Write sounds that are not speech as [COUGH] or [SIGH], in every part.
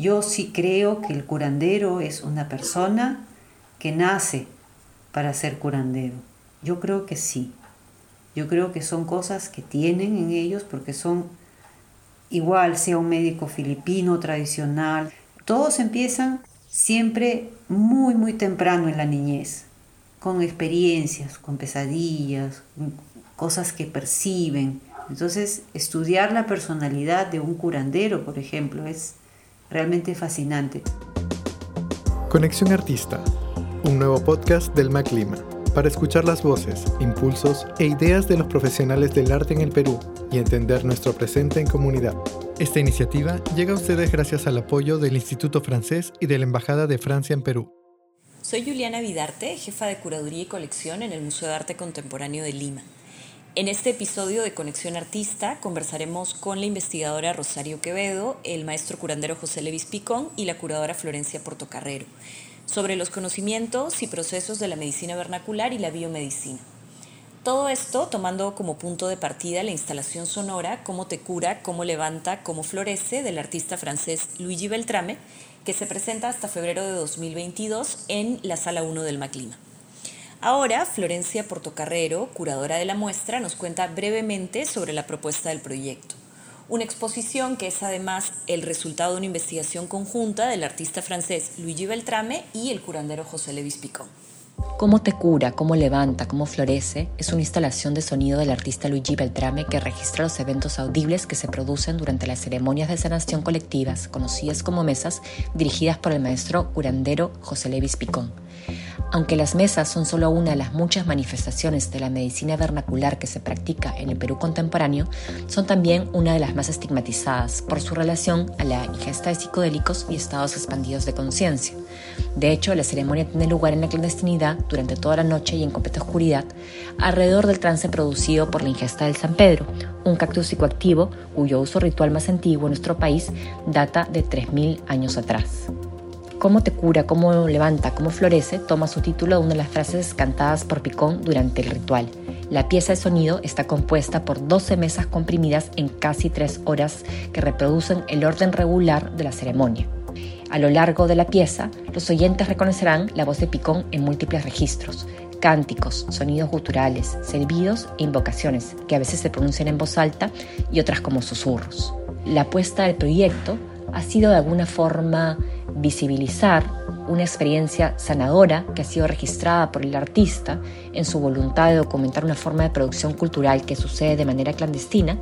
Yo sí creo que el curandero es una persona que nace para ser curandero. Yo creo que sí. Yo creo que son cosas que tienen en ellos porque son igual, sea un médico filipino tradicional. Todos empiezan siempre muy, muy temprano en la niñez, con experiencias, con pesadillas, cosas que perciben. Entonces, estudiar la personalidad de un curandero, por ejemplo, es realmente fascinante. Conexión Artista, un nuevo podcast del MacLima para escuchar las voces, impulsos e ideas de los profesionales del arte en el Perú y entender nuestro presente en comunidad. Esta iniciativa llega a ustedes gracias al apoyo del Instituto Francés y de la Embajada de Francia en Perú. Soy Juliana Vidarte, jefa de curaduría y colección en el Museo de Arte Contemporáneo de Lima. En este episodio de Conexión Artista conversaremos con la investigadora Rosario Quevedo, el maestro curandero José Levis Picón y la curadora Florencia Portocarrero sobre los conocimientos y procesos de la medicina vernacular y la biomedicina. Todo esto tomando como punto de partida la instalación sonora Cómo te cura, cómo levanta, cómo florece del artista francés Luigi Beltrame, que se presenta hasta febrero de 2022 en la Sala 1 del Maclima. Ahora, Florencia Portocarrero, curadora de la muestra, nos cuenta brevemente sobre la propuesta del proyecto una exposición que es además el resultado de una investigación conjunta del artista francés Luigi Beltrame y el curandero José Levis Picón. Cómo te cura, cómo levanta, cómo florece es una instalación de sonido del artista Luigi Beltrame que registra los eventos audibles que se producen durante las ceremonias de sanación colectivas, conocidas como mesas, dirigidas por el maestro curandero José Levis Picón. Aunque las mesas son solo una de las muchas manifestaciones de la medicina vernacular que se practica en el Perú contemporáneo, son también una de las más estigmatizadas por su relación a la ingesta de psicodélicos y estados expandidos de conciencia. De hecho, la ceremonia tiene lugar en la clandestinidad durante toda la noche y en completa oscuridad, alrededor del trance producido por la ingesta del San Pedro, un cactus psicoactivo cuyo uso ritual más antiguo en nuestro país data de 3.000 años atrás. Cómo te cura, cómo levanta, cómo florece toma su título de una de las frases cantadas por Picón durante el ritual. La pieza de sonido está compuesta por 12 mesas comprimidas en casi 3 horas que reproducen el orden regular de la ceremonia. A lo largo de la pieza, los oyentes reconocerán la voz de Picón en múltiples registros, cánticos, sonidos guturales, servidos e invocaciones, que a veces se pronuncian en voz alta y otras como susurros. La apuesta del proyecto ha sido de alguna forma visibilizar una experiencia sanadora que ha sido registrada por el artista en su voluntad de documentar una forma de producción cultural que sucede de manera clandestina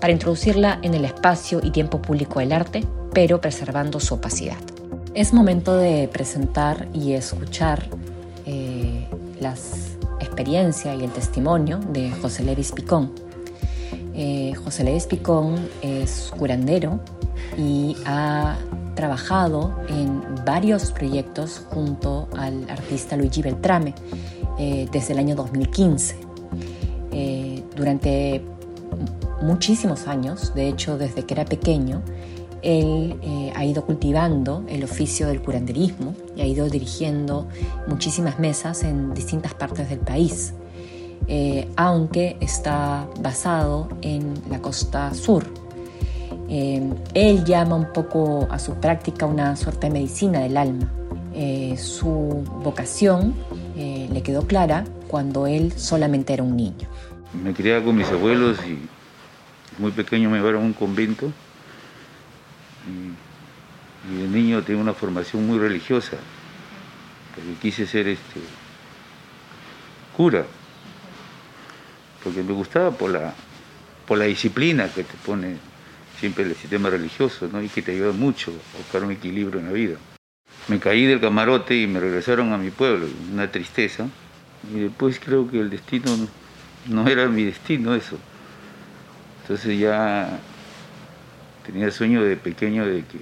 para introducirla en el espacio y tiempo público del arte, pero preservando su opacidad. Es momento de presentar y escuchar eh, las experiencias y el testimonio de José Levis Picón. Eh, José Levis Picón es curandero y ha trabajado en varios proyectos junto al artista Luigi Beltrame eh, desde el año 2015. Eh, durante muchísimos años, de hecho desde que era pequeño, él eh, ha ido cultivando el oficio del curanderismo y ha ido dirigiendo muchísimas mesas en distintas partes del país, aunque está basado en la costa sur eh, él llama un poco a su práctica una suerte de medicina del alma. Eh, su vocación eh, le quedó clara cuando él solamente era un niño. Me criaba con mis abuelos y muy pequeño me llevaron a un convento. Y, de niño tenía una formación muy religiosa, porque quise ser este, cura, porque me gustaba por la, por la disciplina que te pone siempre el sistema religioso, ¿no? y que te ayuda mucho a buscar un equilibrio en la vida. Me caí del camarote y me regresaron a mi pueblo, una tristeza, y después creo que el destino no era mi destino eso. Entonces ya tenía sueño de pequeño de que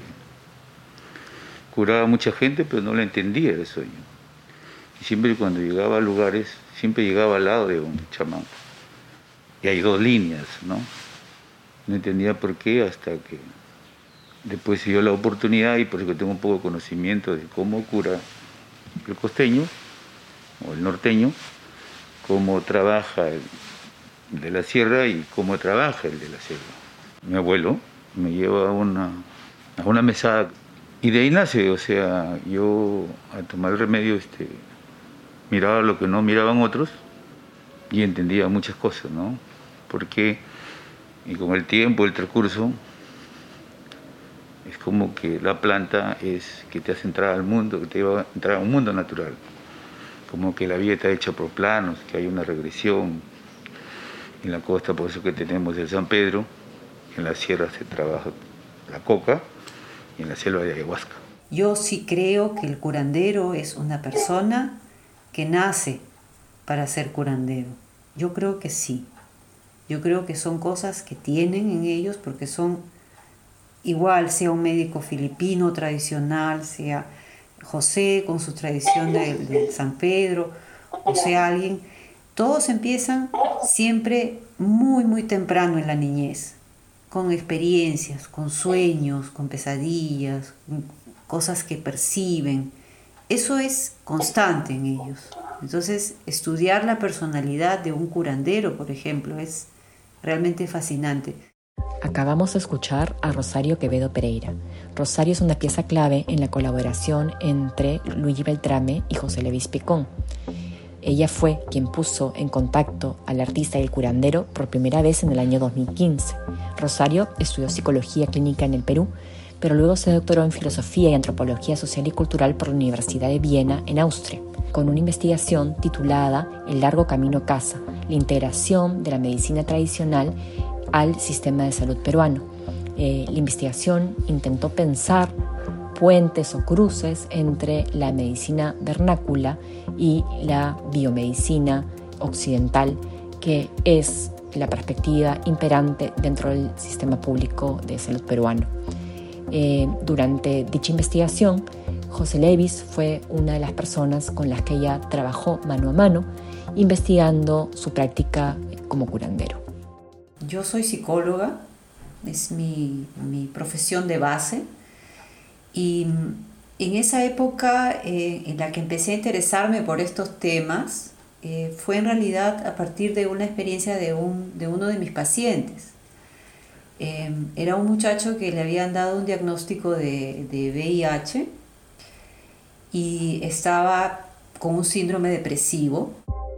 curaba a mucha gente, pero no la entendía el sueño. Y siempre cuando llegaba a lugares, siempre llegaba al lado de un chamán. Y hay dos líneas, ¿no? No entendía por qué hasta que después se dio la oportunidad y por eso tengo un poco de conocimiento de cómo cura el costeño o el norteño, cómo trabaja el de la sierra y cómo trabaja el de la sierra. Mi abuelo me lleva a una, a una mesada Y de ahí nace, o sea, yo a tomar el remedio este, miraba lo que no miraban otros y entendía muchas cosas, ¿no? Porque, y con el tiempo, el transcurso, es como que la planta es que te hace entrar al mundo, que te lleva a entrar a un mundo natural. Como que la vida está hecha por planos, que hay una regresión. En la costa, por eso que tenemos el San Pedro, en la sierra se trabaja la coca y en la selva de ayahuasca. Yo sí creo que el curandero es una persona que nace para ser curandero. Yo creo que sí. Yo creo que son cosas que tienen en ellos porque son igual, sea un médico filipino tradicional, sea José con su tradición de, San Pedro, o sea alguien, todos empiezan siempre muy, muy temprano en la niñez con experiencias, con sueños, con pesadillas, cosas que perciben. Eso es constante en ellos. Entonces, estudiar la personalidad de un curandero, por ejemplo, es realmente fascinante. Acabamos de escuchar a Rosario Quevedo Pereira. Rosario es una pieza clave en la colaboración entre Luigi Beltrame y José Levis Picón. Ella fue quien puso en contacto al artista y el curandero por primera vez en el año 2015. Rosario estudió psicología clínica en el Perú, pero luego se doctoró en filosofía y antropología social y cultural por la Universidad de Viena, en Austria, con una investigación titulada El largo camino casa, la integración de la medicina tradicional al sistema de salud peruano. Eh, la investigación intentó pensar puentes o cruces entre la medicina vernácula y la biomedicina occidental, que es la perspectiva imperante dentro del sistema público de salud peruano. Eh, durante dicha investigación, José Levis fue una de las personas con las que ella trabajó mano a mano, investigando su práctica como curandero. Yo soy psicóloga, es mi, mi profesión de base y en esa época eh, en la que empecé a interesarme por estos temas, eh, fue en realidad a partir de una experiencia de, un, de uno de mis pacientes. Em, era un muchacho que le habían dado un diagnóstico de, de VIH y estaba con un síndrome depresivo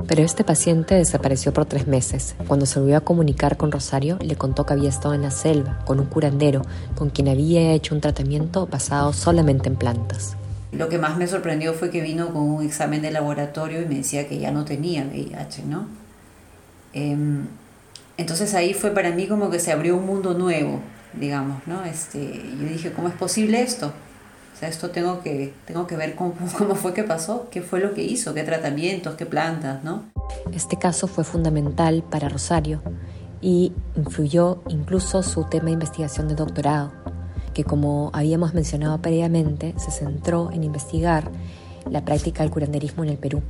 pero este paciente desapareció por tres meses. Cuando se volvió a comunicar con Rosario, le contó que había estado en la selva con un curandero con quien había hecho un tratamiento basado solamente en plantas. Lo que más me sorprendió fue que vino con un examen de laboratorio y me decía que ya no tenía VIH, ¿no? Em, entonces ahí fue para mí como que se abrió un mundo nuevo, digamos, ¿no? Este, yo dije, ¿cómo es posible esto? O sea, esto tengo que, tengo que ver cómo, [LAUGHS] cómo fue que pasó, qué fue lo que hizo, qué tratamientos, qué plantas, ¿no? Este caso fue fundamental para Rosario y influyó incluso su tema de investigación de doctorado, que como habíamos mencionado previamente, se centró en investigar la práctica del curanderismo en el Perú,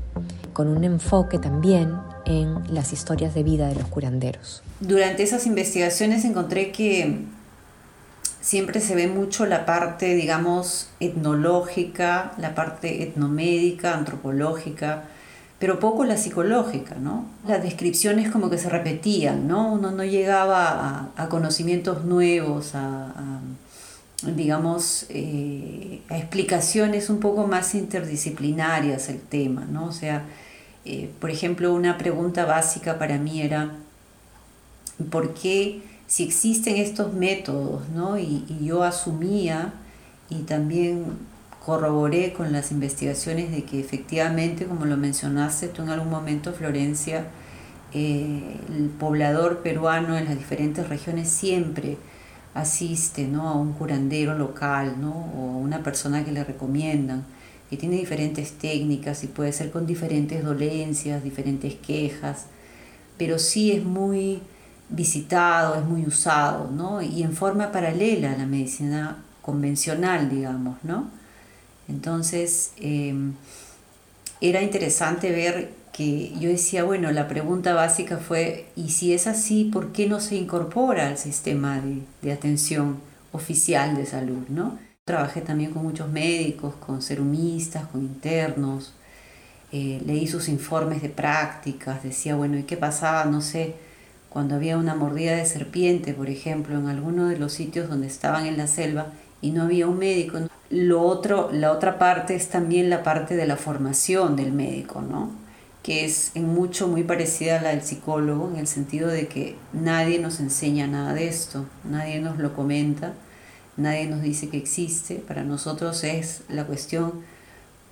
con un enfoque también en las historias de vida de los curanderos. Durante esas investigaciones encontré que siempre se ve mucho la parte, digamos, etnológica, la parte etnomédica, antropológica, pero poco la psicológica, ¿no? Las descripciones como que se repetían, ¿no? Uno no llegaba a, conocimientos nuevos, a, digamos, eh, a explicaciones un poco más interdisciplinarias el tema, ¿no? O sea, eh, por ejemplo, una pregunta básica para mí era, ¿por qué si existen estos métodos, ¿no? Y, yo asumía y también corroboré con las investigaciones de que efectivamente, como lo mencionaste tú en algún momento, Florencia, eh, el poblador peruano en las diferentes regiones siempre asiste ¿no? a un curandero local ¿no? o una persona que le recomiendan, que tiene diferentes técnicas y puede ser con diferentes dolencias, diferentes quejas, pero sí es muy visitado, es muy usado, ¿no? Y en forma paralela a la medicina convencional, digamos, ¿no? Entonces, em, era interesante ver que yo decía, bueno, la pregunta básica fue, ¿y si es así, por qué no se incorpora al sistema de, atención oficial de salud, ¿no? Trabajé también con muchos médicos, con serumistas, con internos, eh, leí sus informes de prácticas, decía, bueno, ¿y qué pasaba? No sé, cuando había una mordida de serpiente, por ejemplo, en alguno de los sitios donde estaban en la selva y no había un médico, Lo otro, la otra parte es también la parte de la formación del médico, ¿no? que es en mucho muy parecida a la del psicólogo, en el sentido de que nadie nos enseña nada de esto, nadie nos lo comenta, nadie nos dice que existe. Para nosotros es la cuestión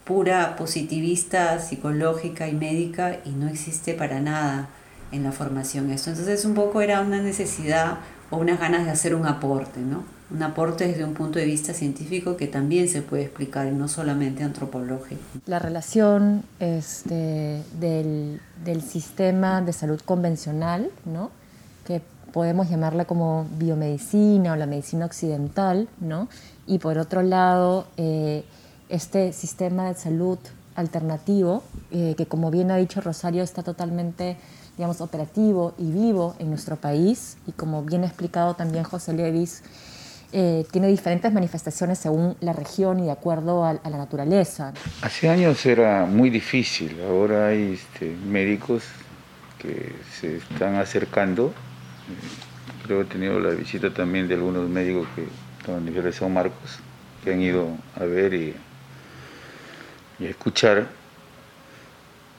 pura positivista, psicológica y médica y no existe para nada en la formación esto. Entonces un poco era una necesidad o unas ganas de hacer un aporte, ¿no? Un aporte desde un punto de vista científico que también se puede explicar no solamente antropológico. La relación este, del, del sistema de salud convencional, ¿no? que podemos llamarla como biomedicina o la medicina occidental, ¿no? y por otro lado, eh, este sistema de salud alternativo, eh, que como bien ha dicho Rosario, está totalmente digamos, operativo y vivo en nuestro país y como bien ha explicado también José Levis, eh, tiene diferentes manifestaciones según la región y de acuerdo a, la naturaleza. Hace años era muy difícil, ahora hay este, médicos que se están acercando. Eh, creo que he tenido la visita también de algunos médicos que Universidad de San Marcos, que han ido a ver y, y a escuchar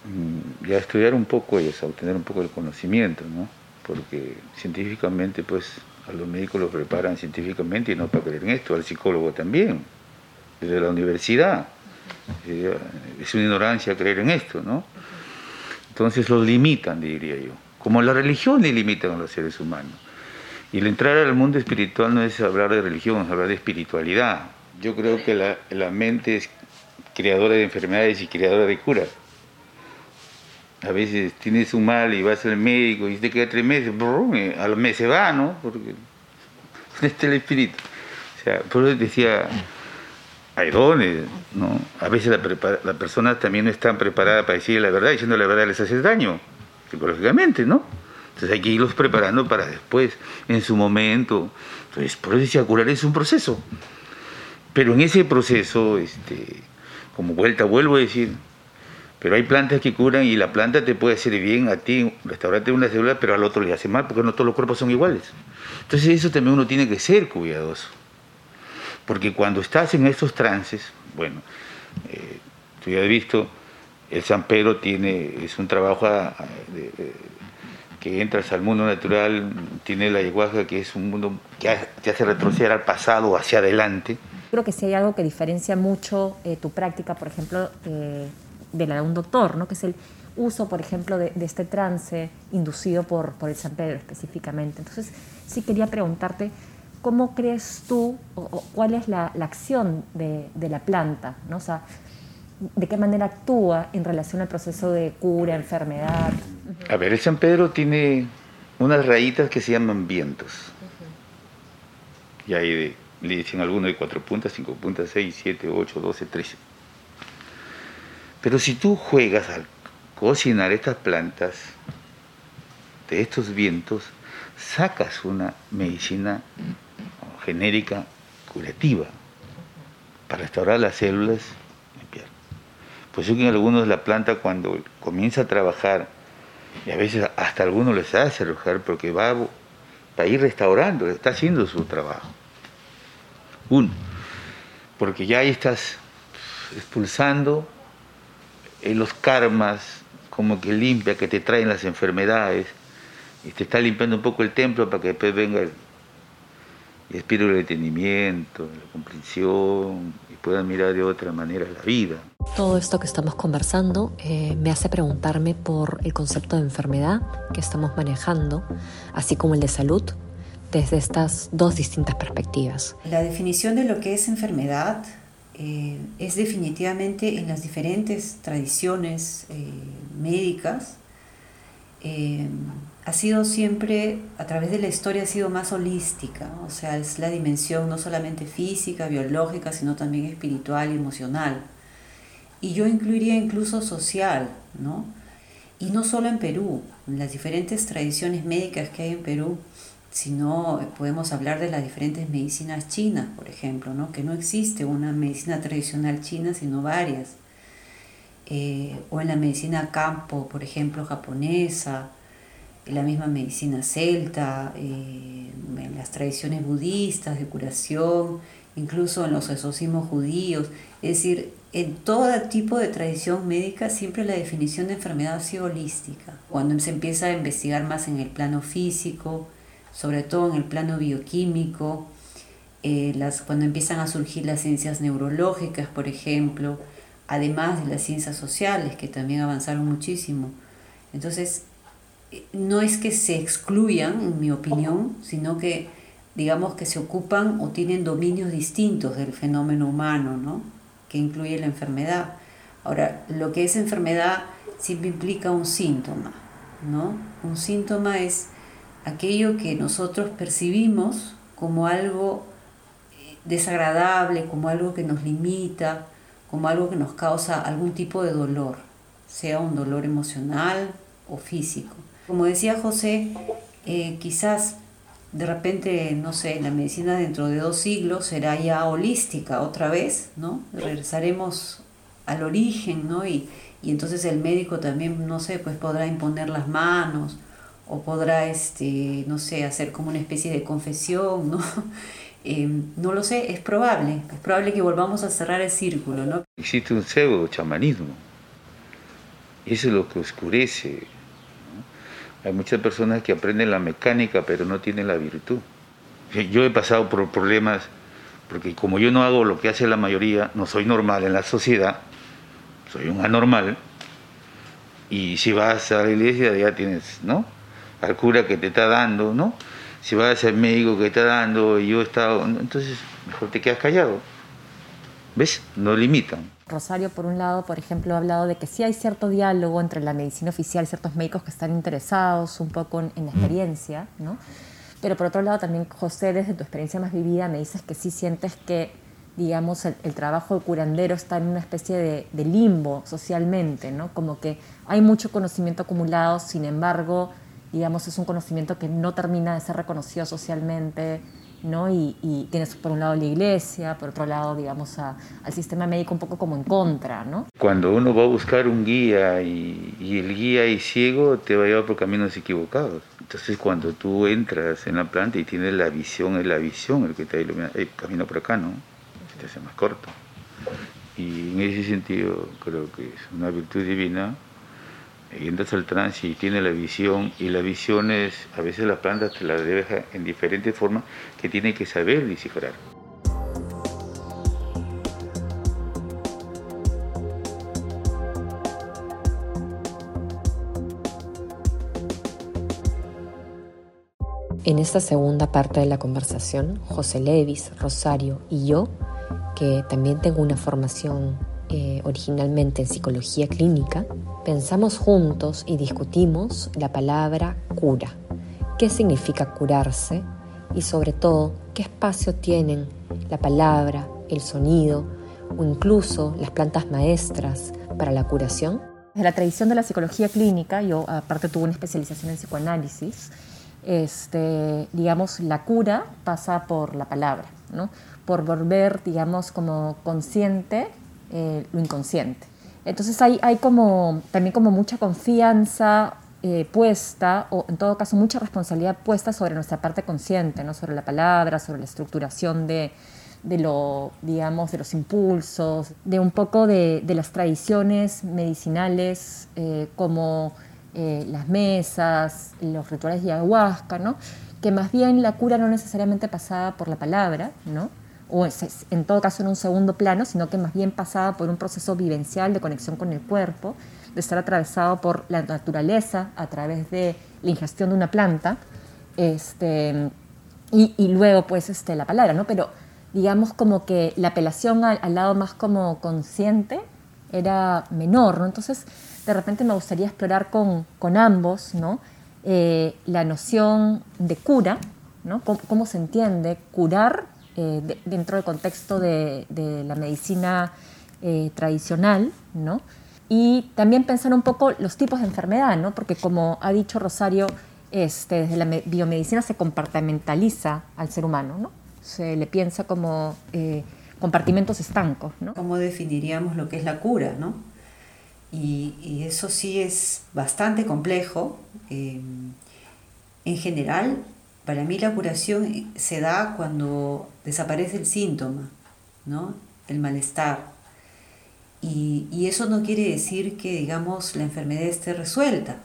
Mm, ya estudiar un poco ellos, a obtener un poco el conocimiento, ¿no? Porque científicamente, pues, a los médicos los preparan científicamente y no para creer en esto, al psicólogo también, desde la universidad. Es una ignorancia creer en esto, ¿no? Entonces los limitan, diría yo. Como la religión le limitan a los seres humanos. Y el entrar al mundo espiritual no es hablar de religión, es hablar de espiritualidad. Yo creo que la, la mente es creadora de enfermedades y creadora de curas a veces tienes un mal y vas al médico y te queda tres meses, eh, a los meses va, ¿no? Porque [LAUGHS] este es el espíritu. O sea, por eso decía, hay ¿no? A veces la, la persona también no está preparada para decir la verdad, diciendo la verdad les hace daño, psicológicamente, ¿no? Entonces hay que irlos preparando para después, en su momento. Entonces, por eso decía, curar es un proceso. Pero en ese proceso, este, como vuelta, vuelvo a decir, pero hay plantas que curan y la planta te puede hacer bien a ti, restaurarte una célula, pero al otro le hace mal, porque no todos los cuerpos son iguales. Entonces eso también uno tiene que ser cuidadoso. Porque cuando estás en estos trances, bueno, eh, tú ya has visto, el San Pedro tiene, es un trabajo que entras al mundo natural, tiene la ayahuasca que es un mundo que te hace retroceder al pasado, hacia adelante. Creo que si hay algo que diferencia mucho eh, tu práctica, por ejemplo, eh, de la de un doctor, ¿no? que es el uso, por ejemplo, de, este trance inducido por, el San Pedro específicamente. Entonces, sí quería preguntarte, ¿cómo crees tú o, cuál es la, acción de, la planta? ¿no? O ¿de qué manera actúa en relación al proceso de cura, enfermedad? A ver, el San Pedro tiene unas rayitas que se llaman vientos. Y ahí le dicen algunos de cuatro puntas, cinco puntas, seis, siete, ocho, doce, trece. Pero si tú juegas al cocinar estas plantas de estos vientos, sacas una medicina genérica curativa para restaurar las células. Pues eso que en algunos la planta cuando comienza a trabajar, y a veces hasta algunos les hace arrojar porque va, va a ir restaurando, está haciendo su trabajo. Uno, porque ya ahí estás expulsando en los karmas, como que limpia, que te traen las enfermedades, y te está limpiando un poco el templo para que después venga el, espíritu del entendimiento, la comprensión, y puedan mirar de otra manera la vida. Todo esto que estamos conversando eh, me hace preguntarme por el concepto de enfermedad que estamos manejando, así como el de salud, desde estas dos distintas perspectivas. La definición de lo que es enfermedad eh, es definitivamente en las diferentes tradiciones eh, médicas, eh, ha sido siempre, a través de la historia, ha sido más holística, o sea, es la dimensión no solamente física, biológica, sino también espiritual y emocional. Y yo incluiría incluso social, ¿no? Y no solo en Perú, las diferentes tradiciones médicas que hay en Perú, sino podemos hablar de las diferentes medicinas chinas, por ejemplo, ¿no? que no existe una medicina tradicional china, sino varias. Eh, o en la medicina campo, por ejemplo, japonesa, la misma medicina celta, eh, en las tradiciones budistas de curación incluso en los exorcismos judíos. Es decir, en todo tipo de tradición médica siempre la definición de enfermedad ha sido holística. Cuando se empieza a investigar más en el plano físico, sobre todo en el plano bioquímico, eh, las, cuando empiezan a surgir las ciencias neurológicas, por ejemplo, además de las ciencias sociales, que también avanzaron muchísimo. Entonces, no es que se excluyan, en mi opinión, sino que digamos que se ocupan o tienen dominios distintos del fenómeno humano, ¿no? que incluye la enfermedad. Ahora, lo que es enfermedad siempre implica un síntoma, ¿no? Un síntoma es aquello que nosotros percibimos como algo eh, desagradable, como algo que nos limita, como algo que nos causa algún tipo de dolor, sea un dolor emocional o físico. Como decía José, eh, quizás de repente, no sé, la medicina dentro de dos siglos será ya holística otra vez, ¿no? Regresaremos al origen, ¿no? Y, y entonces el médico también, no sé, pues podrá imponer las manos o podrá, este, no sé, hacer como una especie de confesión, ¿no? [LAUGHS] Eh, no lo sé, es probable, es probable que volvamos a cerrar el círculo, ¿no? Existe un pseudo chamanismo, eso es lo que oscurece hay muchas personas que aprenden la mecánica pero no tienen la virtud. Yo he pasado por problemas porque como yo no hago lo que hace la mayoría, no soy normal en la sociedad, soy un anormal, y si vas a la iglesia ya tienes, ¿no? Al cura que te está dando, ¿no? Si vas al médico que te está dando, y yo he estado, entonces mejor te quedas callado. ¿Ves? No limitan. Rosario, por un lado, por ejemplo, ha hablado de que sí hay cierto diálogo entre la medicina oficial y ciertos médicos que están interesados un poco en, la experiencia, ¿no? Pero por otro lado, también, José, desde tu experiencia más vivida, me dices que sí sientes que, digamos, el, trabajo de curandero está en una especie de, de, limbo socialmente, ¿no? Como que hay mucho conocimiento acumulado, sin embargo, digamos, es un conocimiento que no termina de ser reconocido socialmente, ¿no? Y, tienes por un lado la iglesia, por otro lado, digamos, al sistema médico un poco como en contra, ¿no? Cuando uno va a buscar un guía y, el guía es ciego, te va a llevar por caminos equivocados. Entonces, cuando tú entras en la planta y tienes la visión, es la visión el que te ilumina, el camino por acá, ¿no? Se te hace más corto. Y en ese sentido, creo que es una virtud divina entras al trance y tiene la visión, y la visión es, a veces las plantas te la deja en diferentes formas que tiene que saber descifrar. En esta segunda parte de la conversación, José Levis, Rosario y yo, que también tengo una formación eh, originalmente en psicología clínica, pensamos juntos y discutimos la palabra cura. ¿Qué significa curarse? Y sobre todo, ¿qué espacio tienen la palabra, el sonido o incluso las plantas maestras para la curación? Desde la tradición de la psicología clínica, yo aparte tuve una especialización en psicoanálisis, este, digamos, la cura pasa por la palabra, por volver, digamos, como consciente eh, lo inconsciente. Entonces hay, como, también como mucha confianza eh, puesta, o en todo caso mucha responsabilidad puesta sobre nuestra parte consciente, ¿no? sobre la palabra, sobre la estructuración de, de, lo, digamos, de los impulsos, de un poco de, de las tradiciones medicinales eh, como las mesas, los rituales de ayahuasca, ¿no? que más bien la cura no necesariamente pasaba por la palabra, ¿no? O en todo caso en un segundo plano, sino que más bien pasaba por un proceso vivencial de conexión con el cuerpo, de estar atravesado por la naturaleza a través de la ingestión de una planta, este, y, luego pues este, la palabra, ¿no? Pero digamos como que la apelación al, lado más como consciente era menor, ¿no? Entonces, de repente me gustaría explorar con, con ambos, ¿no? Eh, la noción de cura, ¿no? cómo se entiende curar eh, dentro del contexto de, la medicina eh, tradicional, ¿no? Y también pensar un poco los tipos de enfermedad, ¿no? Porque como ha dicho Rosario, este, desde la biomedicina se compartimentaliza al ser humano, ¿no? Se le piensa como eh, compartimentos estancos, ¿no? ¿Cómo definiríamos lo que es la cura, no? Y, eso sí es bastante complejo. en general, Para mí la curación se da cuando desaparece el síntoma, ¿no? El malestar. Y, y eso no quiere decir que, digamos, la enfermedad esté resuelta,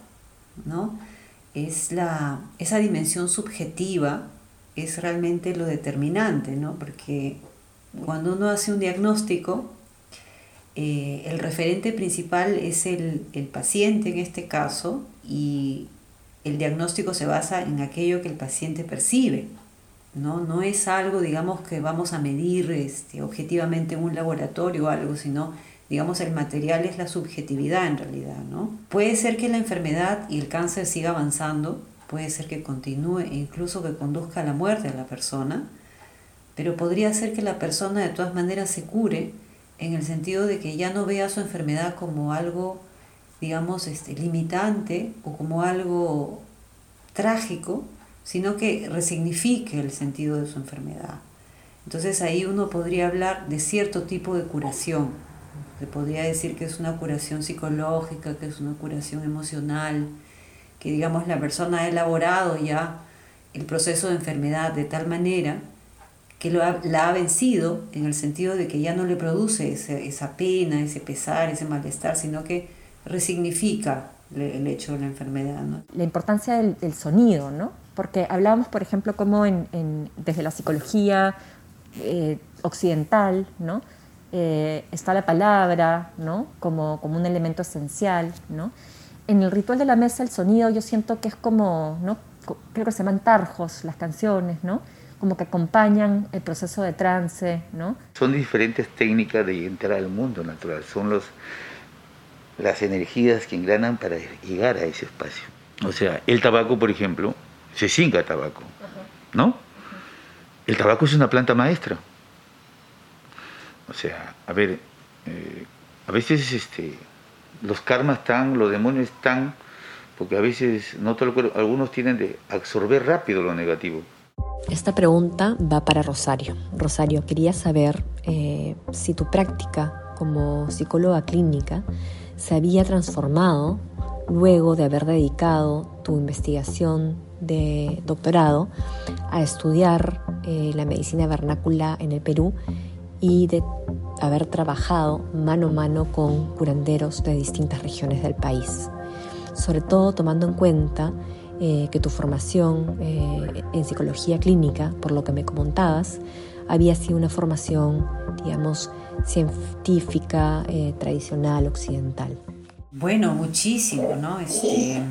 ¿no? Es la, esa dimensión subjetiva es realmente lo determinante, ¿no? Porque cuando uno hace un diagnóstico, eh, el referente principal es el, el, paciente en este caso y el diagnóstico se basa en aquello que el paciente percibe. No, no es algo, digamos, que vamos a medir este, objetivamente en un laboratorio o algo, sino, digamos, el material es la subjetividad en realidad. ¿no? Puede ser que la enfermedad y el cáncer siga avanzando, puede ser que continúe e incluso que conduzca a la muerte de la persona, pero podría ser que la persona de todas maneras se cure en el sentido de que ya no vea su enfermedad como algo, digamos, este, limitante o como algo trágico, sino que resignifique el sentido de su enfermedad. Entonces ahí uno podría hablar de cierto tipo de curación. Se podría decir que es una curación psicológica, que es una curación emocional, que digamos la persona ha elaborado ya el proceso de enfermedad de tal manera que lo la ha vencido en el sentido de que ya no le produce esa pena, ese pesar, ese malestar, sino que resignifica el hecho de la enfermedad. ¿no? La importancia del, sonido, ¿no? Porque hablábamos, por ejemplo, como en, desde la psicología eh, occidental, ¿no? Eh, está la palabra, ¿no? Como, como un elemento esencial, ¿no? En el ritual de la mesa, el sonido yo siento que es como, ¿no? Creo que se llaman tarjos las canciones, ¿no? como que acompañan el proceso de trance, ¿no? Son diferentes técnicas de entrar al mundo natural, son los, las energías que engranan para llegar a ese espacio. O sea, el tabaco, por ejemplo, se cinca tabaco, ¿no? El tabaco es una planta maestra. O sea, a ver, eh, a veces este, los karmas están, los demonios están, porque a veces no algunos tienen de absorber rápido lo negativo. Esta pregunta va para Rosario. Rosario, quería saber eh, si tu práctica como psicóloga clínica se había transformado luego de haber dedicado tu investigación de doctorado a estudiar eh, la medicina vernácula en el Perú y de haber trabajado mano a mano con curanderos de distintas regiones del país, sobre todo tomando en cuenta eh, que tu formación eh, en psicología clínica, por lo que me comentabas, había sido una formación, digamos, científica, eh, tradicional, occidental. Bueno, muchísimo, ¿no? Este,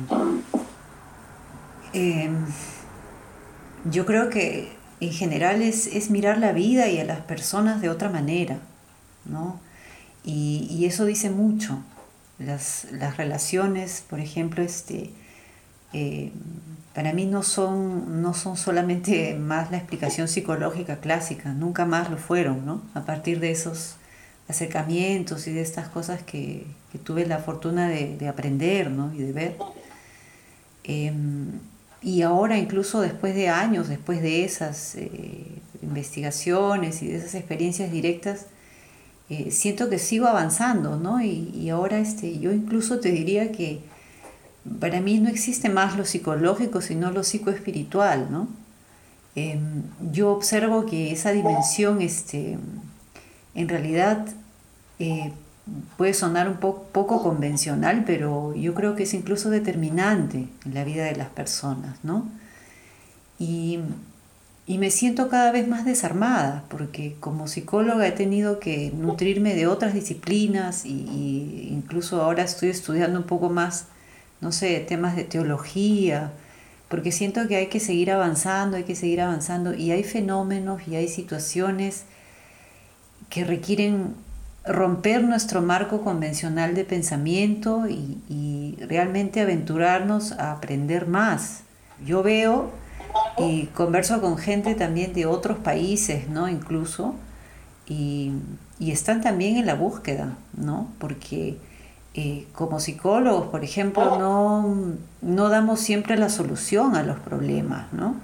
em, yo creo que en general es, es, mirar la vida y a las personas de otra manera, ¿no? Y, eso dice mucho. Las, las relaciones, por ejemplo, este, eh, para mí no son, no son solamente más la explicación psicológica clásica, nunca más lo fueron, ¿no? A partir de esos acercamientos y de estas cosas que, tuve la fortuna de, aprender ¿no? y de ver. Em, y ahora incluso después de años, después de esas eh, investigaciones y de esas experiencias directas, eh, siento que sigo avanzando, ¿no? Y, y ahora este, yo incluso te diría que para mí no existe más lo psicológico, sino lo psicoespiritual, ¿no? Em, yo observo que esa dimensión, este, en realidad, eh, puede sonar un poco convencional, pero yo creo que es incluso determinante en la vida de las personas, ¿no? Y, me siento cada vez más desarmada, porque como psicóloga he tenido que nutrirme de otras disciplinas e incluso ahora estoy estudiando un poco más no sé, temas de teología, porque siento que hay que seguir avanzando, hay que seguir avanzando y hay fenómenos y hay situaciones que requieren romper nuestro marco convencional de pensamiento y, realmente aventurarnos a aprender más. Yo veo y converso con gente también de otros países, ¿no? Incluso, y, y están también en la búsqueda, ¿no? Porque eh, como psicólogos, por ejemplo, no, damos siempre la solución a los problemas, ¿no?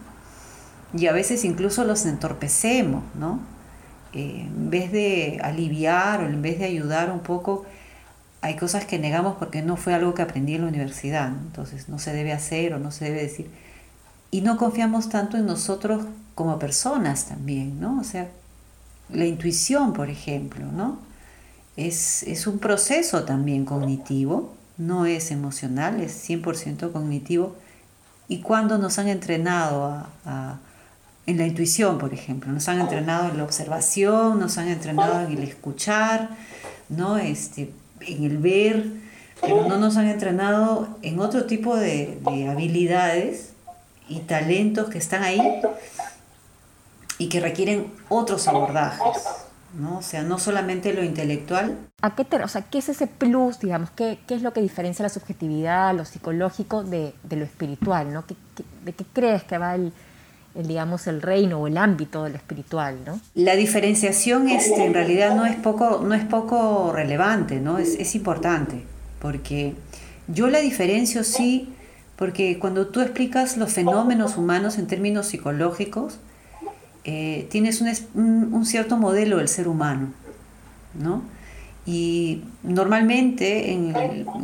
Y a veces incluso los entorpecemos, ¿no? Eh, en vez de aliviar o en vez de ayudar un poco, hay cosas que negamos porque no fue algo que aprendí en la universidad, entonces no se debe hacer o no se debe decir. y no confiamos tanto en nosotros como personas también, ¿no? O sea, la intuición, por ejemplo, ¿no? Es, es un proceso también cognitivo, no es emocional, es 100% cognitivo. Y cuando nos han entrenado a, en la intuición, por ejemplo, nos han entrenado en la observación, nos han entrenado en el escuchar, ¿no? este, en el ver, pero no nos han entrenado en otro tipo de, de habilidades y talentos que están ahí y que requieren otros abordajes. ¿No? O sea, no solamente lo intelectual. ¿A qué, te, o sea, ¿qué es ese plus, digamos? ¿Qué, ¿Qué, es lo que diferencia la subjetividad, lo psicológico de, de lo espiritual, ¿no? ¿Qué, de qué crees que va el, el, digamos, el reino o el ámbito de lo espiritual, ¿no? La diferenciación este, en realidad no es poco, no es poco relevante, ¿no? Es, es importante, porque yo la diferencio sí, porque cuando tú explicas los fenómenos humanos en términos psicológicos, eh, tienes un, cierto modelo del ser humano, ¿no? Y normalmente en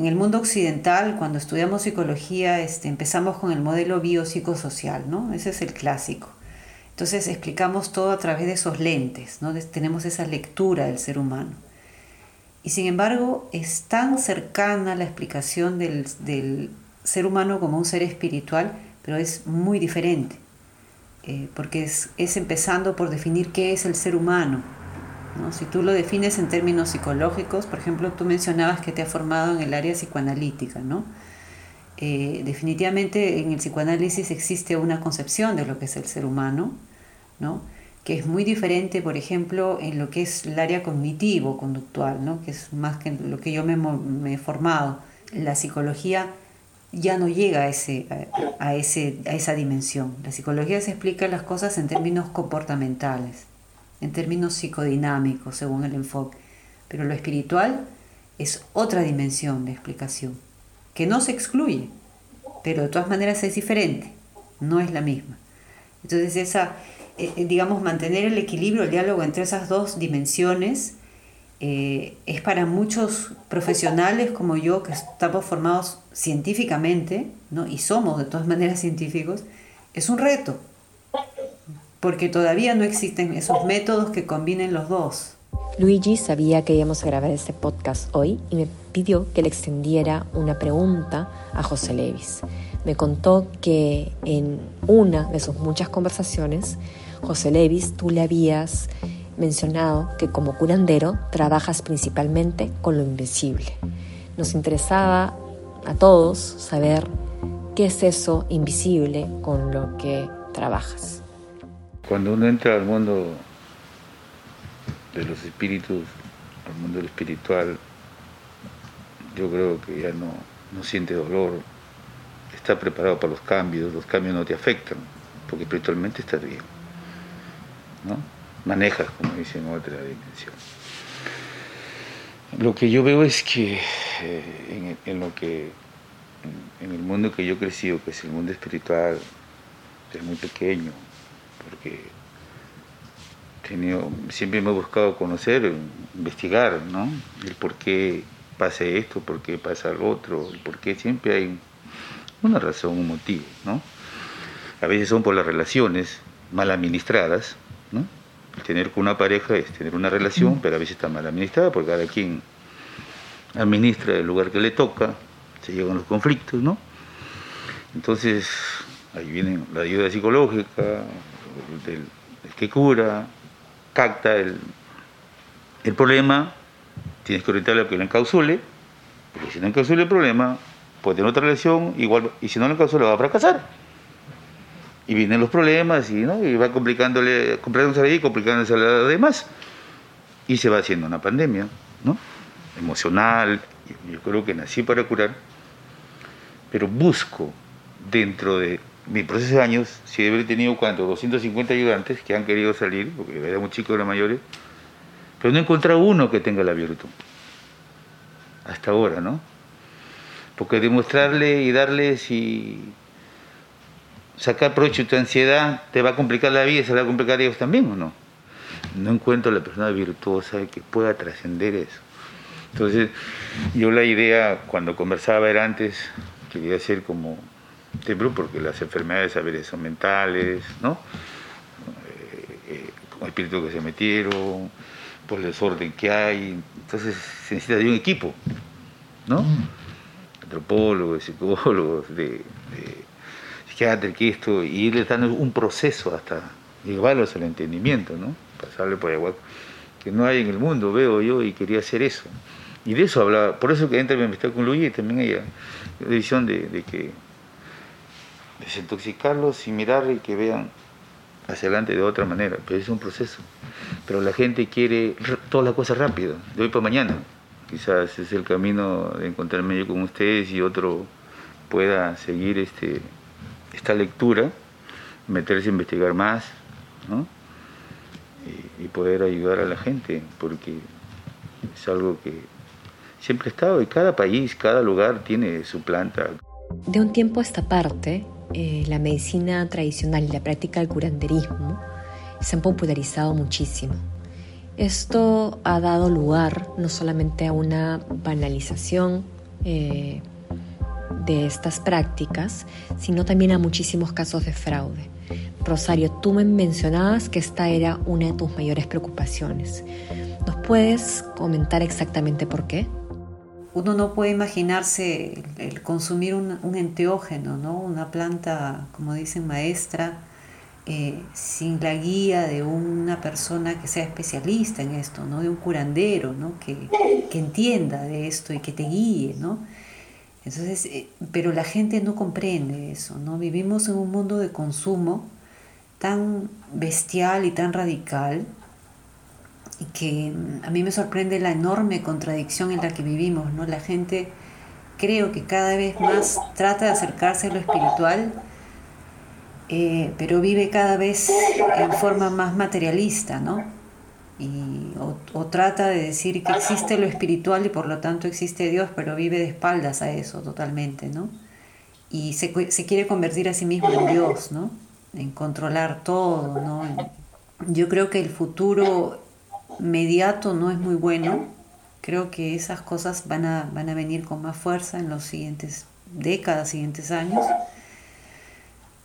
el, mundo occidental, cuando estudiamos psicología, este, empezamos con el modelo biopsicosocial, ¿no? Ese es el clásico. Entonces explicamos todo a través de esos lentes, ¿no? Tenemos esa lectura del ser humano. Y sin embargo, es tan cercana la explicación del, del ser humano como un ser espiritual, pero es muy diferente. Eh, porque es, empezando por definir qué es el ser humano. Si tú lo defines en términos psicológicos, por ejemplo, tú mencionabas que te has formado en el área psicoanalítica, ¿no? Eh, definitivamente en el psicoanálisis existe una concepción de lo que es el ser humano, ¿no? que es muy diferente, por ejemplo, en lo que es el área cognitivo-conductual, ¿no? que es más que lo que yo me, me he formado. La psicología ya no llega a, ese, a, ese, a esa dimensión. La psicología se explica las cosas en términos comportamentales, en términos psicodinámicos, según el enfoque. Pero lo espiritual es otra dimensión de explicación, que no se excluye, pero de todas maneras es diferente, no es la misma. Entonces, esa, eh, eh, digamos, mantener el equilibrio, el diálogo entre esas dos dimensiones, eh, es para muchos profesionales como yo, que estamos formados científicamente, ¿no? y somos de todas maneras científicos, es un reto, porque todavía no existen esos métodos que combinen los dos. Luigi sabía que íbamos a grabar este podcast hoy y me pidió que le extendiera una pregunta a José Levis. Me contó que en una de sus muchas conversaciones, José Levis, tú le habías mencionado que como curandero trabajas principalmente con lo invisible. Nos interesaba a todos saber qué es eso invisible con lo que trabajas. Cuando uno entra al mundo de los espíritus, al mundo espiritual, yo creo que ya no, no siente dolor, está preparado para los cambios, los cambios no te afectan, porque espiritualmente estás bien. ¿no? Manejas, como dicen, otra dimensión. Lo que yo veo es que eh, en, lo que en, el mundo que yo he crecido, que es el mundo espiritual, es muy pequeño, porque tenido, siempre me he buscado conocer, investigar, ¿no? El por qué pasa esto, por qué pasa lo otro, el por qué siempre hay una razón, un motivo, ¿no? A veces son por las relaciones mal administradas, ¿no? Tener con una pareja es tener una relación, pero a veces está mal administrada porque cada quien administra el lugar que le toca, se llegan los conflictos, ¿no? Entonces, ahí viene la ayuda psicológica, del, que cura, capta el, el problema, tienes que orientarle a que lo encausule, porque si no encausule el problema, puede tener otra relación, igual, y si no lo encausula va a fracasar y vienen los problemas y, ¿no? y va complicándole, complicándose ahí, complicándose a los demás. Y se va haciendo una pandemia, ¿no? Emocional. Yo creo que nací para curar, pero busco dentro de mi proceso de años, si he tenido cuánto, 250 ayudantes que han querido salir, porque éramos chicos la mayores, pero no he encontrado uno que tenga la virtud. Hasta ahora, ¿no? Porque demostrarle y darles y sacar provecho de tu ansiedad te va a complicar la vida, se va a complicar a ellos también o no. No encuentro la persona virtuosa que pueda trascender eso. Entonces, yo la idea cuando conversaba era antes, quería ser como Tembló porque las enfermedades a veces son mentales, ¿no? Eh, eh, con el espíritu que se metieron, por el desorden que hay. Entonces se necesita de un equipo, ¿no? Mm. Antropólogos, psicólogos, de, de psiquiatras, que esto, y ir dando un proceso hasta llevarlos al entendimiento, ¿no? Pasarle por igual que no hay en el mundo, veo yo, y quería hacer eso. Y de eso hablaba, por eso que entra en está con Luis y también ella, la visión de, de que desintoxicarlos y mirar y que vean hacia adelante de otra manera, pero es un proceso. Pero la gente quiere todas las cosas rápido, de hoy para mañana. Quizás es el camino de encontrarme yo con ustedes y otro pueda seguir este, esta lectura, meterse a investigar más, ¿no? y, y poder ayudar a la gente, porque es algo que siempre ha estado y cada país, cada lugar tiene su planta. De un tiempo a esta parte, eh, la medicina tradicional y la práctica del curanderismo se han popularizado muchísimo. Esto ha dado lugar no solamente a una banalización eh, de estas prácticas, sino también a muchísimos casos de fraude. Rosario, tú me mencionabas que esta era una de tus mayores preocupaciones. ¿Nos puedes comentar exactamente por qué? uno no puede imaginarse el, consumir un, enteógeno, ¿no? una planta, como dicen, maestra, eh, sin la guía de una persona que sea especialista en esto, ¿no? de un curandero ¿no? que, entienda de esto y que te guíe. ¿no? Entonces, eh, pero la gente no comprende eso. ¿no? Vivimos en un mundo de consumo tan bestial y tan radical que mm, a mí me sorprende la enorme contradicción en la que vivimos, ¿no? La gente creo que cada vez más trata de acercarse a lo espiritual, eh, pero vive cada vez en forma más materialista, ¿no? O, trata de decir que existe lo espiritual y por lo tanto existe Dios, pero vive de espaldas a eso totalmente, ¿no? Y se, se quiere convertir a sí mismo en Dios, ¿no? En controlar todo, ¿no? Yo creo que el futuro inmediato no es muy bueno. Creo que esas cosas van a, van a venir con más fuerza en los siguientes décadas, siguientes años.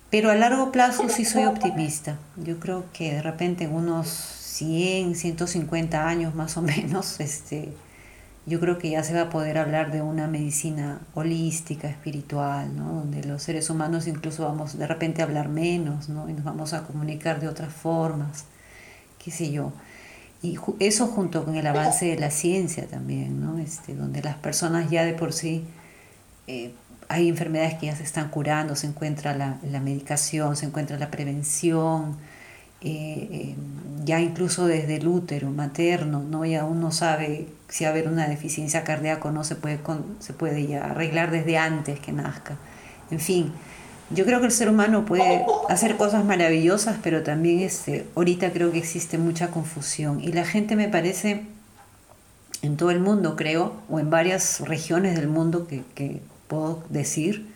Pero a largo plazo sí soy optimista. Yo creo que de repente en unos 100, 150 años más o [LAUGHS] menos, este, yo creo que ya se va a poder hablar de una medicina holística, espiritual, ¿no? donde los seres humanos incluso vamos de repente a hablar menos ¿no? y nos vamos a comunicar de otras formas, qué sé yo. Y eso junto con el avance de la ciencia también, ¿no? este, donde las personas ya de por sí, eh, hay enfermedades que ya se están curando, se encuentra la, la medicación, se encuentra la prevención, eh, eh, ya incluso desde el útero materno, ¿no? ya uno sabe si haber una deficiencia cardíaca o no, se puede, se puede ya arreglar desde antes que nazca. En fin, yo creo que el ser humano puede hacer cosas maravillosas, pero también este, ahorita creo que existe mucha confusión. Y la gente me parece, en todo el mundo creo, o en varias regiones del mundo que, puedo decir,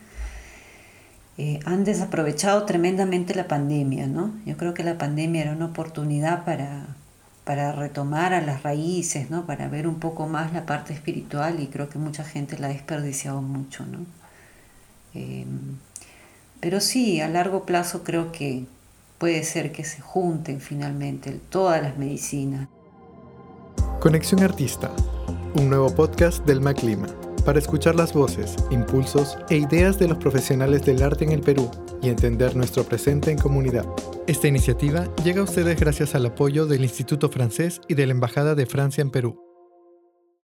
eh, han desaprovechado tremendamente la pandemia. ¿no? Yo creo que la pandemia era una oportunidad para, para retomar a las raíces, ¿no? para ver un poco más la parte espiritual y creo que mucha gente la ha desperdiciado mucho. ¿no? Eh, pero sí, a largo plazo creo que puede ser que se junten finalmente todas las medicinas. Conexión Artista, un nuevo podcast del MacLima, para escuchar las voces, impulsos e ideas de los profesionales del arte en el Perú y entender nuestro presente en comunidad. Esta iniciativa llega a ustedes gracias al apoyo del Instituto Francés y de la Embajada de Francia en Perú.